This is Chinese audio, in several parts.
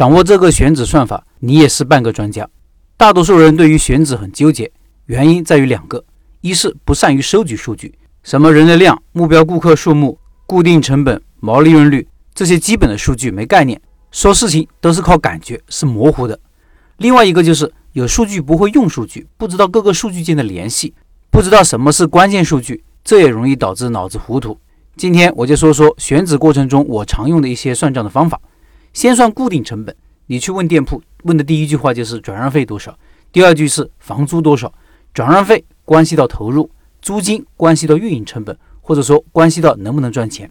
掌握这个选址算法，你也是半个专家。大多数人对于选址很纠结，原因在于两个：一是不善于收集数据，什么人流量、目标顾客数目、固定成本、毛利润率这些基本的数据没概念，说事情都是靠感觉，是模糊的；另外一个就是有数据不会用数据，不知道各个数据间的联系，不知道什么是关键数据，这也容易导致脑子糊涂。今天我就说说选址过程中我常用的一些算账的方法。先算固定成本，你去问店铺，问的第一句话就是转让费多少，第二句是房租多少。转让费关系到投入，租金关系到运营成本，或者说关系到能不能赚钱。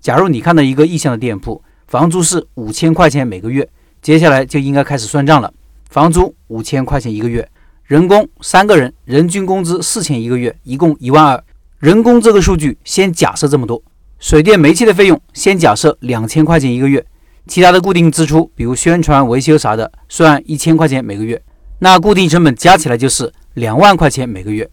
假如你看到一个意向的店铺，房租是五千块钱每个月，接下来就应该开始算账了。房租五千块钱一个月，人工三个人，人均工资四千一个月，一共一万二。人工这个数据先假设这么多，水电煤气的费用先假设两千块钱一个月。其他的固定支出，比如宣传、维修啥的，算一千块钱每个月，那固定成本加起来就是两万块钱每个月。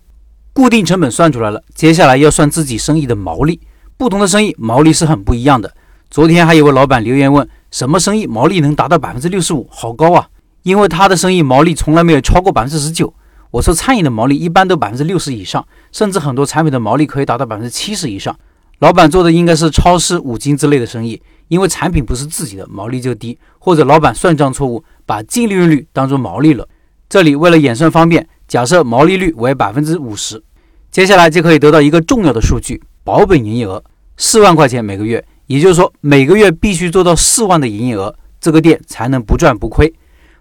固定成本算出来了，接下来要算自己生意的毛利。不同的生意毛利是很不一样的。昨天还有个老板留言问，什么生意毛利能达到百分之六十五？好高啊！因为他的生意毛利从来没有超过百分之十九。我说餐饮的毛利一般都百分之六十以上，甚至很多产品的毛利可以达到百分之七十以上。老板做的应该是超市、五金之类的生意。因为产品不是自己的，毛利就低，或者老板算账错误，把净利润率当做毛利了。这里为了演算方便，假设毛利率为百分之五十，接下来就可以得到一个重要的数据：保本营业额四万块钱每个月。也就是说，每个月必须做到四万的营业额，这个店才能不赚不亏。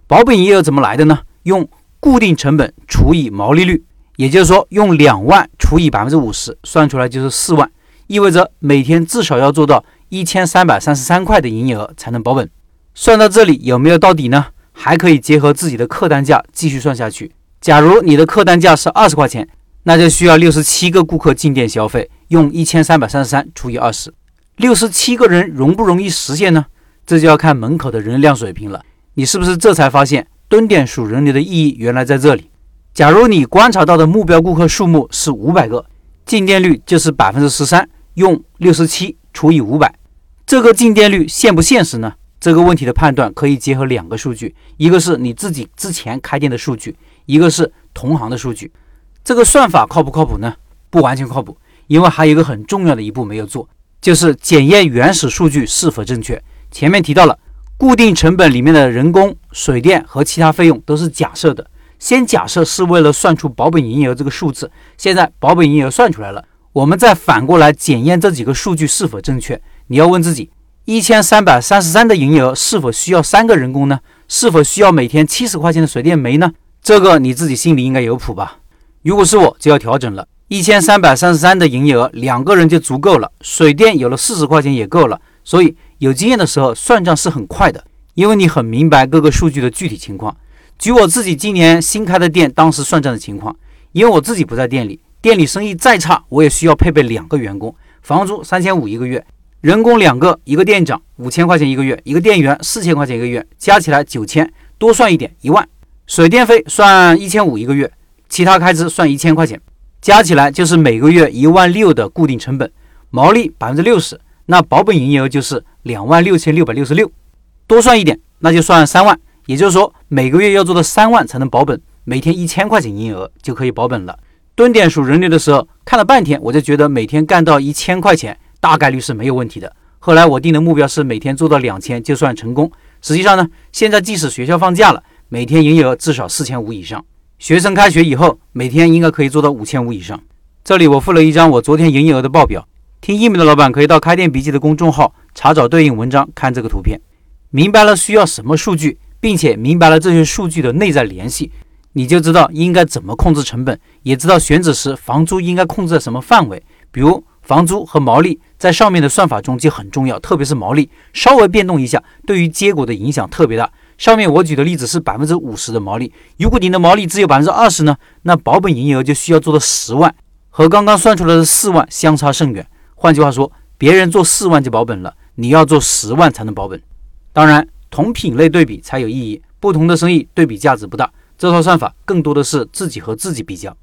保本营业额怎么来的呢？用固定成本除以毛利率，也就是说，用两万除以百分之五十，算出来就是四万，意味着每天至少要做到。一千三百三十三块的营业额才能保本。算到这里有没有到底呢？还可以结合自己的客单价继续算下去。假如你的客单价是二十块钱，那就需要六十七个顾客进店消费，用一千三百三十三除以二十，六十七个人容不容易实现呢？这就要看门口的人量水平了。你是不是这才发现蹲点数人流的意义原来在这里？假如你观察到的目标顾客数目是五百个，进店率就是百分之十三，用六十七除以五百。这个进店率现不现实呢？这个问题的判断可以结合两个数据，一个是你自己之前开店的数据，一个是同行的数据。这个算法靠不靠谱呢？不完全靠谱，因为还有一个很重要的一步没有做，就是检验原始数据是否正确。前面提到了，固定成本里面的人工、水电和其他费用都是假设的，先假设是为了算出保本营业额这个数字。现在保本营业额算出来了，我们再反过来检验这几个数据是否正确。你要问自己，一千三百三十三的营业额是否需要三个人工呢？是否需要每天七十块钱的水电煤呢？这个你自己心里应该有谱吧？如果是我，就要调整了。一千三百三十三的营业额，两个人就足够了，水电有了四十块钱也够了。所以有经验的时候算账是很快的，因为你很明白各个数据的具体情况。举我自己今年新开的店当时算账的情况，因为我自己不在店里，店里生意再差，我也需要配备两个员工，房租三千五一个月。人工两个，一个店长五千块钱一个月，一个店员四千块钱一个月，加起来九千，多算一点一万。水电费算一千五一个月，其他开支算一千块钱，加起来就是每个月一万六的固定成本，毛利百分之六十，那保本营业额就是两万六千六百六十六。多算一点，那就算三万，也就是说每个月要做到三万才能保本，每天一千块钱营业额就可以保本了。蹲点数人流的时候看了半天，我就觉得每天干到一千块钱。大概率是没有问题的。后来我定的目标是每天做到两千就算成功。实际上呢，现在即使学校放假了，每天营业额至少四千五以上。学生开学以后，每天应该可以做到五千五以上。这里我附了一张我昨天营业额的报表。听音频的老板可以到开店笔记的公众号查找对应文章，看这个图片。明白了需要什么数据，并且明白了这些数据的内在联系，你就知道应该怎么控制成本，也知道选址时房租应该控制在什么范围。比如房租和毛利。在上面的算法中就很重要，特别是毛利稍微变动一下，对于结果的影响特别大。上面我举的例子是百分之五十的毛利，如果你的毛利只有百分之二十呢，那保本营业额就需要做到十万，和刚刚算出来的四万相差甚远。换句话说，别人做四万就保本了，你要做十万才能保本。当然，同品类对比才有意义，不同的生意对比价值不大。这套算法更多的是自己和自己比较。